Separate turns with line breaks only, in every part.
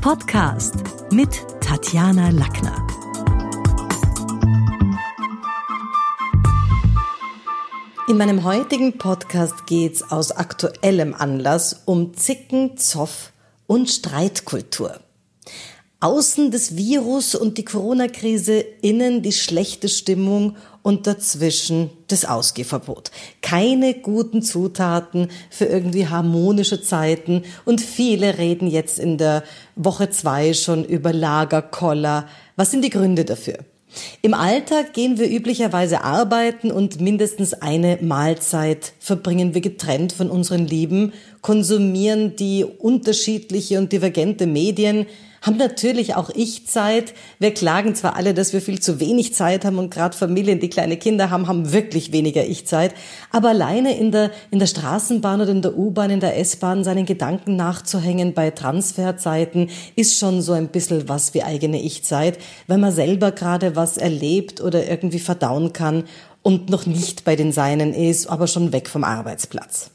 Podcast mit Tatjana Lackner. In meinem heutigen Podcast geht es aus aktuellem Anlass um Zicken, Zoff und Streitkultur. Außen das Virus und die Corona-Krise, innen die schlechte Stimmung und dazwischen das Ausgehverbot. Keine guten Zutaten für irgendwie harmonische Zeiten und viele reden jetzt in der Woche zwei schon über Lagerkoller. Was sind die Gründe dafür? Im Alltag gehen wir üblicherweise arbeiten und mindestens eine Mahlzeit verbringen wir getrennt von unseren Lieben, konsumieren die unterschiedliche und divergente Medien, haben natürlich auch ich Zeit. Wir klagen zwar alle, dass wir viel zu wenig Zeit haben und gerade Familien, die kleine Kinder haben, haben wirklich weniger Ich-Zeit. Aber alleine in der, in der Straßenbahn oder in der U-Bahn, in der S-Bahn seinen Gedanken nachzuhängen bei Transferzeiten ist schon so ein bisschen was wie eigene Ich-Zeit, wenn man selber gerade was erlebt oder irgendwie verdauen kann und noch nicht bei den Seinen ist, aber schon weg vom Arbeitsplatz.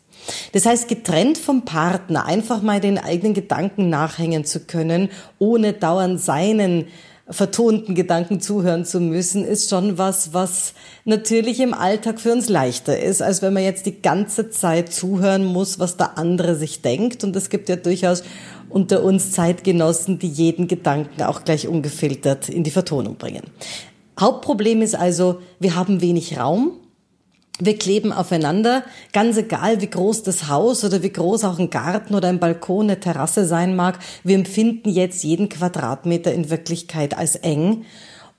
Das heißt, getrennt vom Partner einfach mal den eigenen Gedanken nachhängen zu können, ohne dauernd seinen vertonten Gedanken zuhören zu müssen, ist schon was, was natürlich im Alltag für uns leichter ist, als wenn man jetzt die ganze Zeit zuhören muss, was der andere sich denkt. Und es gibt ja durchaus unter uns Zeitgenossen, die jeden Gedanken auch gleich ungefiltert in die Vertonung bringen. Hauptproblem ist also, wir haben wenig Raum wir kleben aufeinander, ganz egal wie groß das Haus oder wie groß auch ein Garten oder ein Balkon, eine Terrasse sein mag. Wir empfinden jetzt jeden Quadratmeter in Wirklichkeit als eng.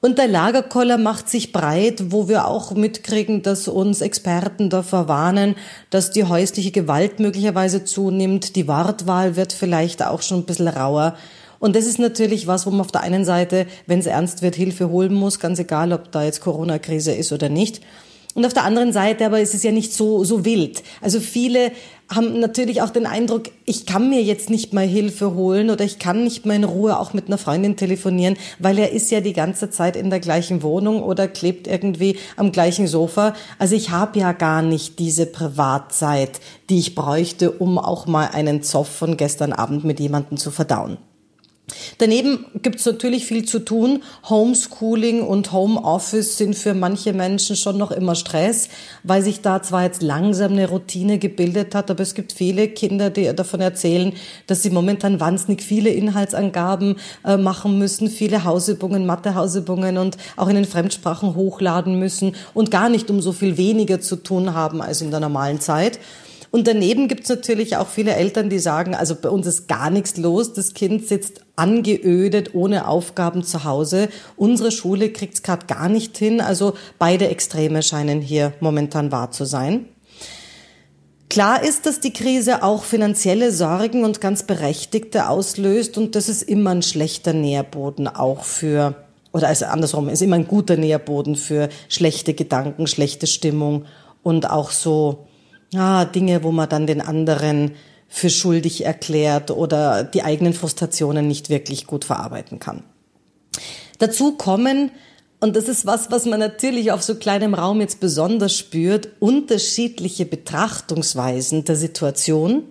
Und der Lagerkoller macht sich breit, wo wir auch mitkriegen, dass uns Experten davor warnen, dass die häusliche Gewalt möglicherweise zunimmt. Die Wortwahl wird vielleicht auch schon ein bisschen rauer. Und das ist natürlich was, wo man auf der einen Seite, wenn es ernst wird, Hilfe holen muss, ganz egal, ob da jetzt Corona-Krise ist oder nicht. Und auf der anderen Seite aber ist es ja nicht so, so wild. Also viele haben natürlich auch den Eindruck, ich kann mir jetzt nicht mal Hilfe holen oder ich kann nicht mal in Ruhe auch mit einer Freundin telefonieren, weil er ist ja die ganze Zeit in der gleichen Wohnung oder klebt irgendwie am gleichen Sofa. Also ich habe ja gar nicht diese Privatzeit, die ich bräuchte, um auch mal einen Zoff von gestern Abend mit jemandem zu verdauen. Daneben gibt es natürlich viel zu tun. Homeschooling und Homeoffice sind für manche Menschen schon noch immer Stress, weil sich da zwar jetzt langsam eine Routine gebildet hat, aber es gibt viele Kinder, die davon erzählen, dass sie momentan wahnsinnig viele Inhaltsangaben äh, machen müssen, viele Hausübungen, Mathehausübungen und auch in den Fremdsprachen hochladen müssen und gar nicht um so viel weniger zu tun haben als in der normalen Zeit. Und daneben gibt es natürlich auch viele Eltern, die sagen, also bei uns ist gar nichts los, das Kind sitzt angeödet, ohne Aufgaben zu Hause. Unsere Schule kriegt es gerade gar nicht hin. Also beide Extreme scheinen hier momentan wahr zu sein. Klar ist, dass die Krise auch finanzielle Sorgen und ganz berechtigte auslöst und das ist immer ein schlechter Nährboden auch für, oder also andersrum, ist immer ein guter Nährboden für schlechte Gedanken, schlechte Stimmung und auch so ah, Dinge, wo man dann den anderen für schuldig erklärt oder die eigenen Frustrationen nicht wirklich gut verarbeiten kann. Dazu kommen, und das ist was, was man natürlich auf so kleinem Raum jetzt besonders spürt, unterschiedliche Betrachtungsweisen der Situation,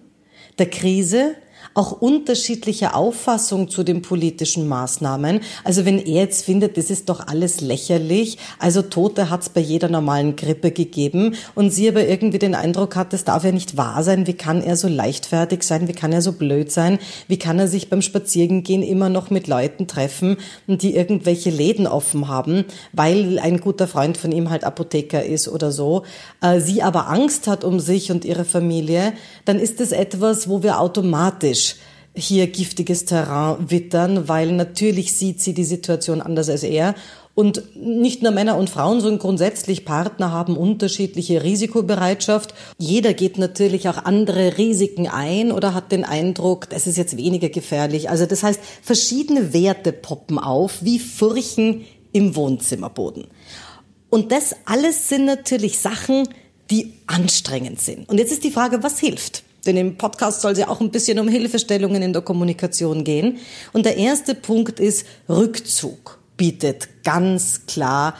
der Krise auch unterschiedliche Auffassungen zu den politischen Maßnahmen. Also wenn er jetzt findet, das ist doch alles lächerlich, also Tote hat es bei jeder normalen Grippe gegeben und sie aber irgendwie den Eindruck hat, das darf ja nicht wahr sein, wie kann er so leichtfertig sein, wie kann er so blöd sein, wie kann er sich beim Spazierengehen immer noch mit Leuten treffen, die irgendwelche Läden offen haben, weil ein guter Freund von ihm halt Apotheker ist oder so, äh, sie aber Angst hat um sich und ihre Familie, dann ist es etwas, wo wir automatisch hier giftiges Terrain wittern, weil natürlich sieht sie die Situation anders als er. Und nicht nur Männer und Frauen, sondern grundsätzlich Partner haben unterschiedliche Risikobereitschaft. Jeder geht natürlich auch andere Risiken ein oder hat den Eindruck, das ist jetzt weniger gefährlich. Also das heißt, verschiedene Werte poppen auf, wie Furchen im Wohnzimmerboden. Und das alles sind natürlich Sachen, die anstrengend sind. Und jetzt ist die Frage, was hilft? Denn im Podcast soll es ja auch ein bisschen um Hilfestellungen in der Kommunikation gehen. Und der erste Punkt ist, Rückzug bietet ganz klar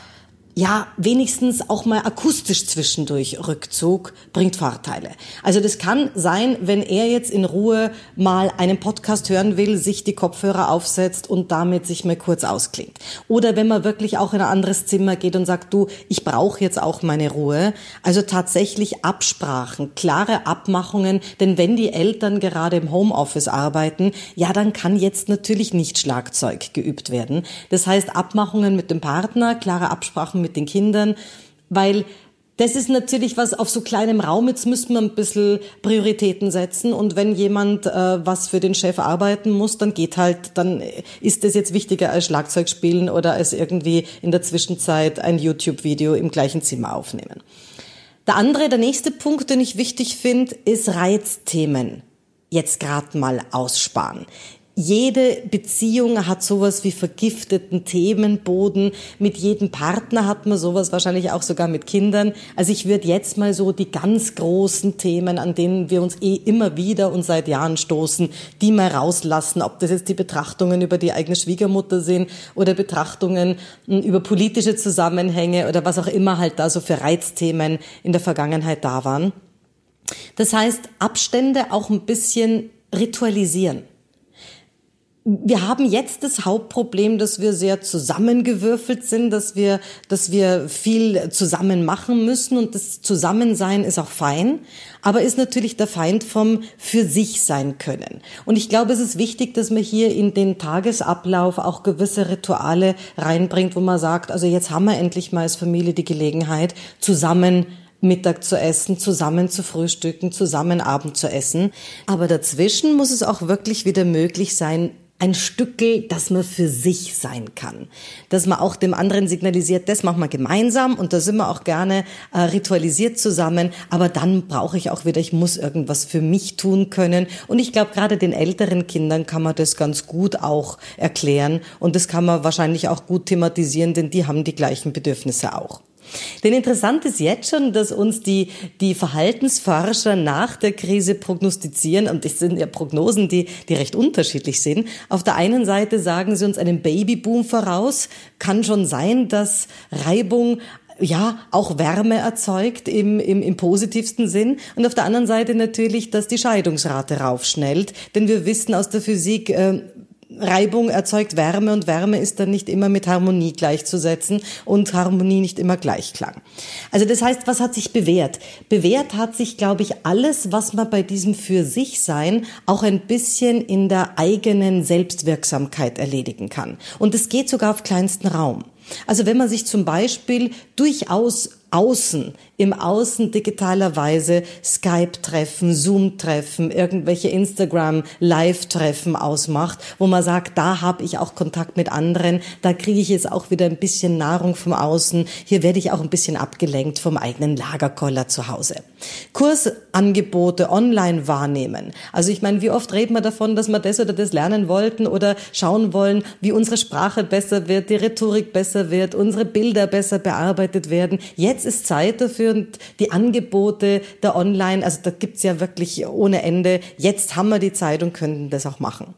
ja, wenigstens auch mal akustisch zwischendurch Rückzug bringt Vorteile. Also das kann sein, wenn er jetzt in Ruhe mal einen Podcast hören will, sich die Kopfhörer aufsetzt und damit sich mal kurz ausklingt. Oder wenn man wirklich auch in ein anderes Zimmer geht und sagt, du, ich brauche jetzt auch meine Ruhe. Also tatsächlich Absprachen, klare Abmachungen, denn wenn die Eltern gerade im Homeoffice arbeiten, ja, dann kann jetzt natürlich nicht Schlagzeug geübt werden. Das heißt, Abmachungen mit dem Partner, klare Absprachen mit den Kindern, weil das ist natürlich was auf so kleinem Raum. Jetzt müssen wir ein bisschen Prioritäten setzen. Und wenn jemand äh, was für den Chef arbeiten muss, dann geht halt, dann ist das jetzt wichtiger als Schlagzeug spielen oder als irgendwie in der Zwischenzeit ein YouTube-Video im gleichen Zimmer aufnehmen. Der andere, der nächste Punkt, den ich wichtig finde, ist Reizthemen jetzt gerade mal aussparen. Jede Beziehung hat sowas wie vergifteten Themenboden. Mit jedem Partner hat man sowas, wahrscheinlich auch sogar mit Kindern. Also ich würde jetzt mal so die ganz großen Themen, an denen wir uns eh immer wieder und seit Jahren stoßen, die mal rauslassen. Ob das jetzt die Betrachtungen über die eigene Schwiegermutter sind oder Betrachtungen hm, über politische Zusammenhänge oder was auch immer halt da so für Reizthemen in der Vergangenheit da waren. Das heißt, Abstände auch ein bisschen ritualisieren wir haben jetzt das Hauptproblem, dass wir sehr zusammengewürfelt sind, dass wir, dass wir viel zusammen machen müssen und das Zusammensein ist auch fein, aber ist natürlich der Feind vom für sich sein können. Und ich glaube, es ist wichtig, dass man hier in den Tagesablauf auch gewisse Rituale reinbringt, wo man sagt, also jetzt haben wir endlich mal als Familie die Gelegenheit, zusammen Mittag zu essen, zusammen zu frühstücken, zusammen Abend zu essen. Aber dazwischen muss es auch wirklich wieder möglich sein, ein Stückel, das man für sich sein kann. Dass man auch dem anderen signalisiert, das machen wir gemeinsam und da sind wir auch gerne äh, ritualisiert zusammen, aber dann brauche ich auch wieder, ich muss irgendwas für mich tun können. Und ich glaube, gerade den älteren Kindern kann man das ganz gut auch erklären und das kann man wahrscheinlich auch gut thematisieren, denn die haben die gleichen Bedürfnisse auch. Denn interessant ist jetzt schon, dass uns die, die Verhaltensforscher nach der Krise prognostizieren, und das sind ja Prognosen, die, die recht unterschiedlich sind. Auf der einen Seite sagen sie uns einen Babyboom voraus. Kann schon sein, dass Reibung ja, auch Wärme erzeugt im, im, im positivsten Sinn. Und auf der anderen Seite natürlich, dass die Scheidungsrate raufschnellt. Denn wir wissen aus der Physik, äh, Reibung erzeugt Wärme und Wärme ist dann nicht immer mit Harmonie gleichzusetzen und Harmonie nicht immer Gleichklang. Also das heißt, was hat sich bewährt? Bewährt hat sich, glaube ich, alles, was man bei diesem für sich sein auch ein bisschen in der eigenen Selbstwirksamkeit erledigen kann. Und es geht sogar auf kleinsten Raum. Also wenn man sich zum Beispiel durchaus außen, im Außen digitalerweise Skype-Treffen, Zoom-Treffen, irgendwelche Instagram-Live-Treffen ausmacht, wo man sagt, da habe ich auch Kontakt mit anderen, da kriege ich jetzt auch wieder ein bisschen Nahrung vom Außen, hier werde ich auch ein bisschen abgelenkt vom eigenen Lagerkoller zu Hause. Kursangebote online wahrnehmen. Also ich meine, wie oft reden wir davon, dass wir das oder das lernen wollten oder schauen wollen, wie unsere Sprache besser wird, die Rhetorik besser wird, unsere Bilder besser bearbeitet werden. Jetzt ist Zeit dafür und die Angebote der Online, also da gibt's ja wirklich ohne Ende. Jetzt haben wir die Zeit und können das auch machen.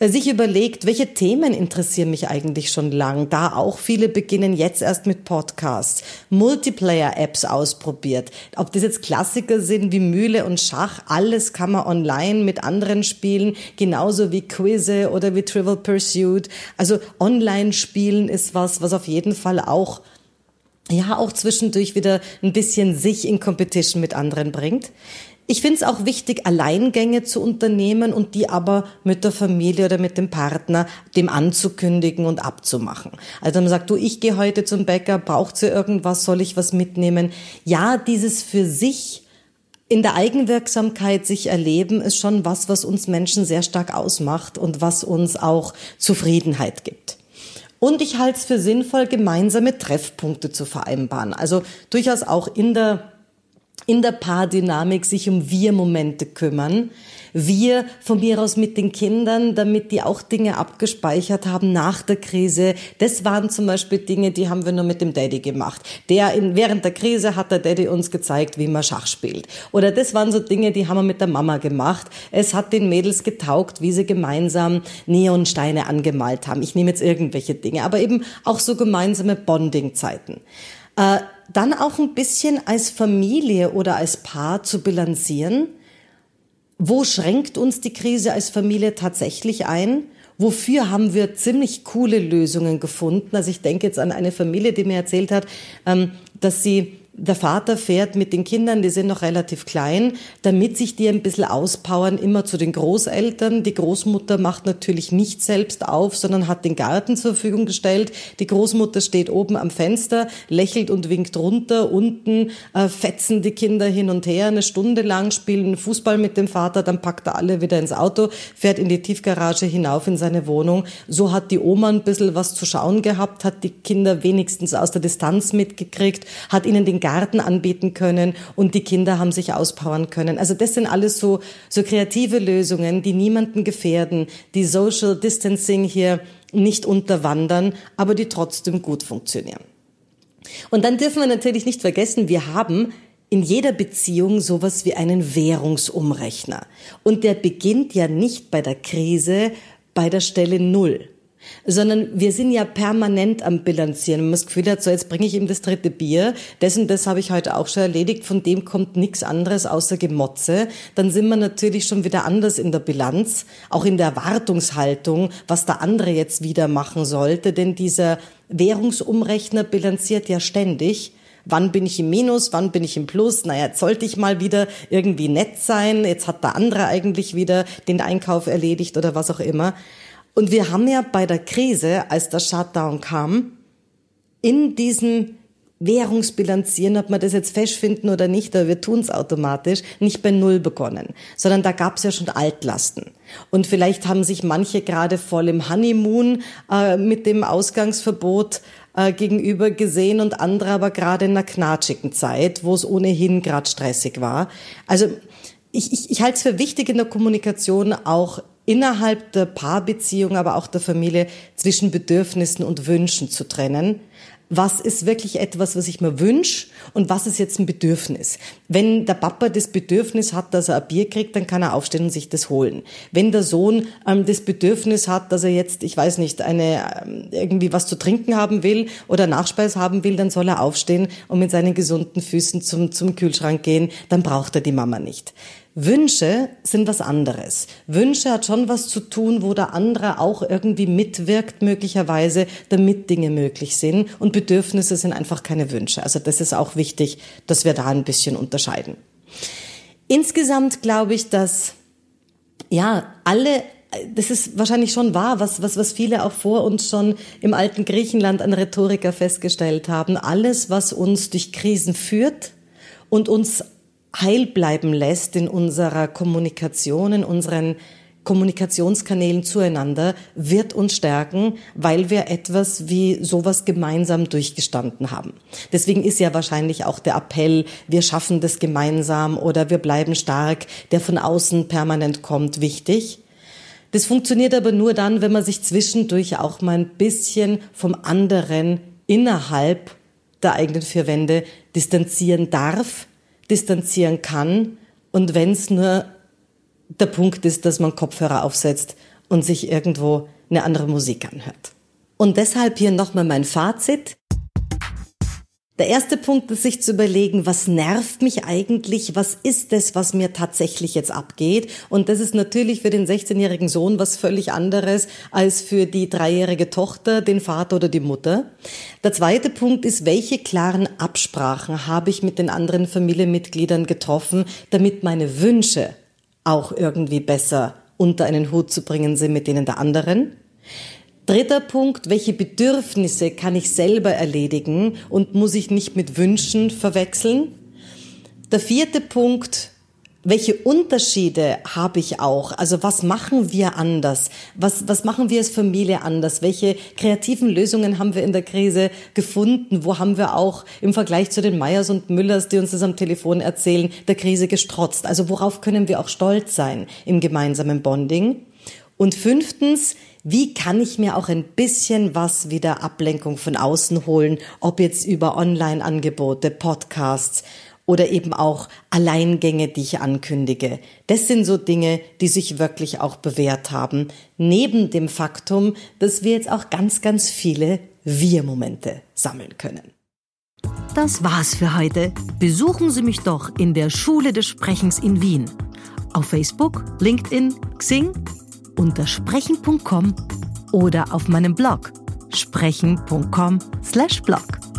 Sich überlegt, welche Themen interessieren mich eigentlich schon lang, da auch viele beginnen jetzt erst mit Podcasts, Multiplayer-Apps ausprobiert. Ob das jetzt Klassiker sind wie Mühle und Schach, alles kann man online mit anderen spielen, genauso wie Quizze oder wie Trivial Pursuit. Also Online-Spielen ist was, was auf jeden Fall auch ja auch zwischendurch wieder ein bisschen sich in Competition mit anderen bringt. Ich finde es auch wichtig, Alleingänge zu unternehmen und die aber mit der Familie oder mit dem Partner dem anzukündigen und abzumachen. Also man sagt, du, ich gehe heute zum Bäcker, braucht sie irgendwas, soll ich was mitnehmen? Ja, dieses für sich in der Eigenwirksamkeit sich erleben, ist schon was, was uns Menschen sehr stark ausmacht und was uns auch Zufriedenheit gibt. Und ich halte es für sinnvoll, gemeinsame Treffpunkte zu vereinbaren. Also durchaus auch in der in der Paardynamik sich um Wir-Momente kümmern. Wir von mir aus mit den Kindern, damit die auch Dinge abgespeichert haben nach der Krise. Das waren zum Beispiel Dinge, die haben wir nur mit dem Daddy gemacht. Der in, während der Krise hat der Daddy uns gezeigt, wie man Schach spielt. Oder das waren so Dinge, die haben wir mit der Mama gemacht. Es hat den Mädels getaugt, wie sie gemeinsam Neonsteine angemalt haben. Ich nehme jetzt irgendwelche Dinge, aber eben auch so gemeinsame Bonding-Zeiten. Äh, dann auch ein bisschen als Familie oder als Paar zu bilanzieren. Wo schränkt uns die Krise als Familie tatsächlich ein? Wofür haben wir ziemlich coole Lösungen gefunden? Also ich denke jetzt an eine Familie, die mir erzählt hat, ähm, dass sie der Vater fährt mit den Kindern, die sind noch relativ klein, damit sich die ein bisschen auspowern, immer zu den Großeltern. Die Großmutter macht natürlich nicht selbst auf, sondern hat den Garten zur Verfügung gestellt. Die Großmutter steht oben am Fenster, lächelt und winkt runter. Unten äh, fetzen die Kinder hin und her eine Stunde lang, spielen Fußball mit dem Vater, dann packt er alle wieder ins Auto, fährt in die Tiefgarage hinauf in seine Wohnung. So hat die Oma ein bisschen was zu schauen gehabt, hat die Kinder wenigstens aus der Distanz mitgekriegt, hat ihnen den Garten anbieten können und die Kinder haben sich auspowern können. Also das sind alles so, so kreative Lösungen, die niemanden gefährden, die Social Distancing hier nicht unterwandern, aber die trotzdem gut funktionieren. Und dann dürfen wir natürlich nicht vergessen, wir haben in jeder Beziehung sowas wie einen Währungsumrechner. Und der beginnt ja nicht bei der Krise bei der Stelle Null, sondern wir sind ja permanent am Bilanzieren. Wenn man das Gefühl hat, so jetzt bringe ich ihm das dritte Bier, das und das habe ich heute auch schon erledigt, von dem kommt nichts anderes außer Gemotze, dann sind wir natürlich schon wieder anders in der Bilanz, auch in der Erwartungshaltung, was der andere jetzt wieder machen sollte, denn dieser Währungsumrechner bilanziert ja ständig. Wann bin ich im Minus? Wann bin ich im Plus? Naja, jetzt sollte ich mal wieder irgendwie nett sein. Jetzt hat der andere eigentlich wieder den Einkauf erledigt oder was auch immer. Und wir haben ja bei der Krise, als der Shutdown kam, in diesem Währungsbilanzieren, ob man das jetzt festfinden oder nicht, aber wir tun es automatisch, nicht bei Null begonnen, sondern da gab es ja schon Altlasten. Und vielleicht haben sich manche gerade voll im Honeymoon äh, mit dem Ausgangsverbot äh, gegenüber gesehen und andere aber gerade in einer knatschigen Zeit, wo es ohnehin gerade stressig war. Also ich, ich, ich halte es für wichtig in der Kommunikation auch innerhalb der Paarbeziehung, aber auch der Familie zwischen Bedürfnissen und Wünschen zu trennen. Was ist wirklich etwas, was ich mir wünsche und was ist jetzt ein Bedürfnis? Wenn der Papa das Bedürfnis hat, dass er ein Bier kriegt, dann kann er aufstehen und sich das holen. Wenn der Sohn ähm, das Bedürfnis hat, dass er jetzt, ich weiß nicht, eine ähm, irgendwie was zu trinken haben will oder Nachspeis haben will, dann soll er aufstehen und mit seinen gesunden Füßen zum, zum Kühlschrank gehen, dann braucht er die Mama nicht. Wünsche sind was anderes. Wünsche hat schon was zu tun, wo der andere auch irgendwie mitwirkt, möglicherweise, damit Dinge möglich sind. Und Bedürfnisse sind einfach keine Wünsche. Also das ist auch wichtig, dass wir da ein bisschen unterscheiden. Insgesamt glaube ich, dass, ja, alle das ist wahrscheinlich schon wahr, was, was, was viele auch vor uns schon im alten Griechenland an Rhetoriker festgestellt haben. Alles, was uns durch Krisen führt und uns heil bleiben lässt in unserer Kommunikation, in unseren Kommunikationskanälen zueinander, wird uns stärken, weil wir etwas wie sowas gemeinsam durchgestanden haben. Deswegen ist ja wahrscheinlich auch der Appell, wir schaffen das gemeinsam oder wir bleiben stark, der von außen permanent kommt, wichtig. Das funktioniert aber nur dann, wenn man sich zwischendurch auch mal ein bisschen vom anderen innerhalb der eigenen vier Wände distanzieren darf, distanzieren kann und wenn es nur der Punkt ist, dass man Kopfhörer aufsetzt und sich irgendwo eine andere Musik anhört. Und deshalb hier nochmal mein Fazit. Der erste Punkt ist, sich zu überlegen, was nervt mich eigentlich? Was ist es, was mir tatsächlich jetzt abgeht? Und das ist natürlich für den 16-jährigen Sohn was völlig anderes als für die dreijährige Tochter, den Vater oder die Mutter. Der zweite Punkt ist, welche klaren Absprachen habe ich mit den anderen Familienmitgliedern getroffen, damit meine Wünsche auch irgendwie besser unter einen Hut zu bringen sind mit denen der anderen? Dritter Punkt, welche Bedürfnisse kann ich selber erledigen und muss ich nicht mit Wünschen verwechseln? Der vierte Punkt, welche Unterschiede habe ich auch? Also was machen wir anders? Was, was machen wir als Familie anders? Welche kreativen Lösungen haben wir in der Krise gefunden? Wo haben wir auch im Vergleich zu den Meyers und Müllers, die uns das am Telefon erzählen, der Krise gestrotzt? Also worauf können wir auch stolz sein im gemeinsamen Bonding? Und fünftens, wie kann ich mir auch ein bisschen was wieder Ablenkung von außen holen, ob jetzt über Online-Angebote, Podcasts oder eben auch Alleingänge, die ich ankündige. Das sind so Dinge, die sich wirklich auch bewährt haben, neben dem Faktum, dass wir jetzt auch ganz, ganz viele Wir-Momente sammeln können. Das war's für heute. Besuchen Sie mich doch in der Schule des Sprechens in Wien. Auf Facebook, LinkedIn, Xing, unter sprechen.com oder auf meinem Blog sprechen.com/blog.